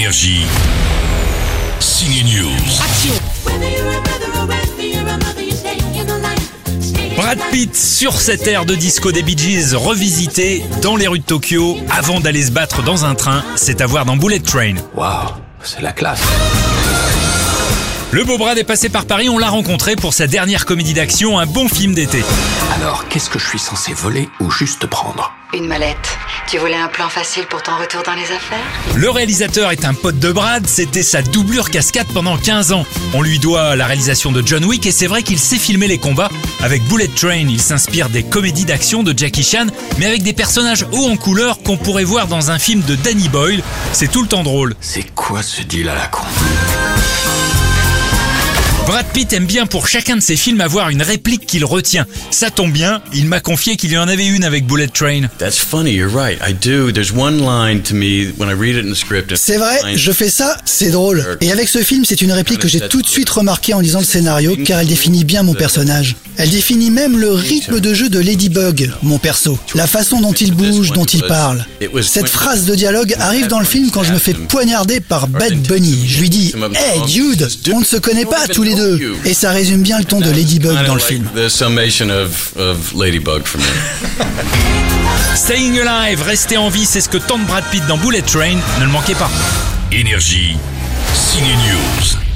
Énergie. Signe News. Brad Pitt sur cette aire de disco des Bee Gees revisité dans les rues de Tokyo avant d'aller se battre dans un train. C'est à voir dans Bullet Train. Waouh, c'est la classe. Le beau Brad est passé par Paris, on l'a rencontré pour sa dernière comédie d'action, un bon film d'été. Alors, qu'est-ce que je suis censé voler ou juste prendre? Une mallette. Tu voulais un plan facile pour ton retour dans les affaires Le réalisateur est un pote de Brad, c'était sa doublure cascade pendant 15 ans. On lui doit la réalisation de John Wick et c'est vrai qu'il sait filmer les combats. Avec Bullet Train, il s'inspire des comédies d'action de Jackie Chan, mais avec des personnages hauts en couleur qu'on pourrait voir dans un film de Danny Boyle. C'est tout le temps drôle. C'est quoi ce deal à la con? Brad Pitt aime bien pour chacun de ses films avoir une réplique qu'il retient. Ça tombe bien, il m'a confié qu'il y en avait une avec Bullet Train. That's funny, you're right. I do. There's one line to me when I read it in the script. C'est vrai, je fais ça, c'est drôle. Et avec ce film, c'est une réplique que j'ai tout de suite remarquée en lisant le scénario car elle définit bien mon personnage. Elle définit même le rythme de jeu de Ladybug, mon perso. La façon dont il bouge, dont il parle. Cette phrase de dialogue arrive dans le film quand je me fais poignarder par Bad Bunny. Je lui dis Hey Dude, on ne se connaît pas tous les deux. Et ça résume bien le ton de Ladybug dans le film. The summation of, of Ladybug for me. Staying Alive, rester en vie, c'est ce que tente Brad Pitt dans Bullet Train. Ne le manquez pas. Énergie. Signe News.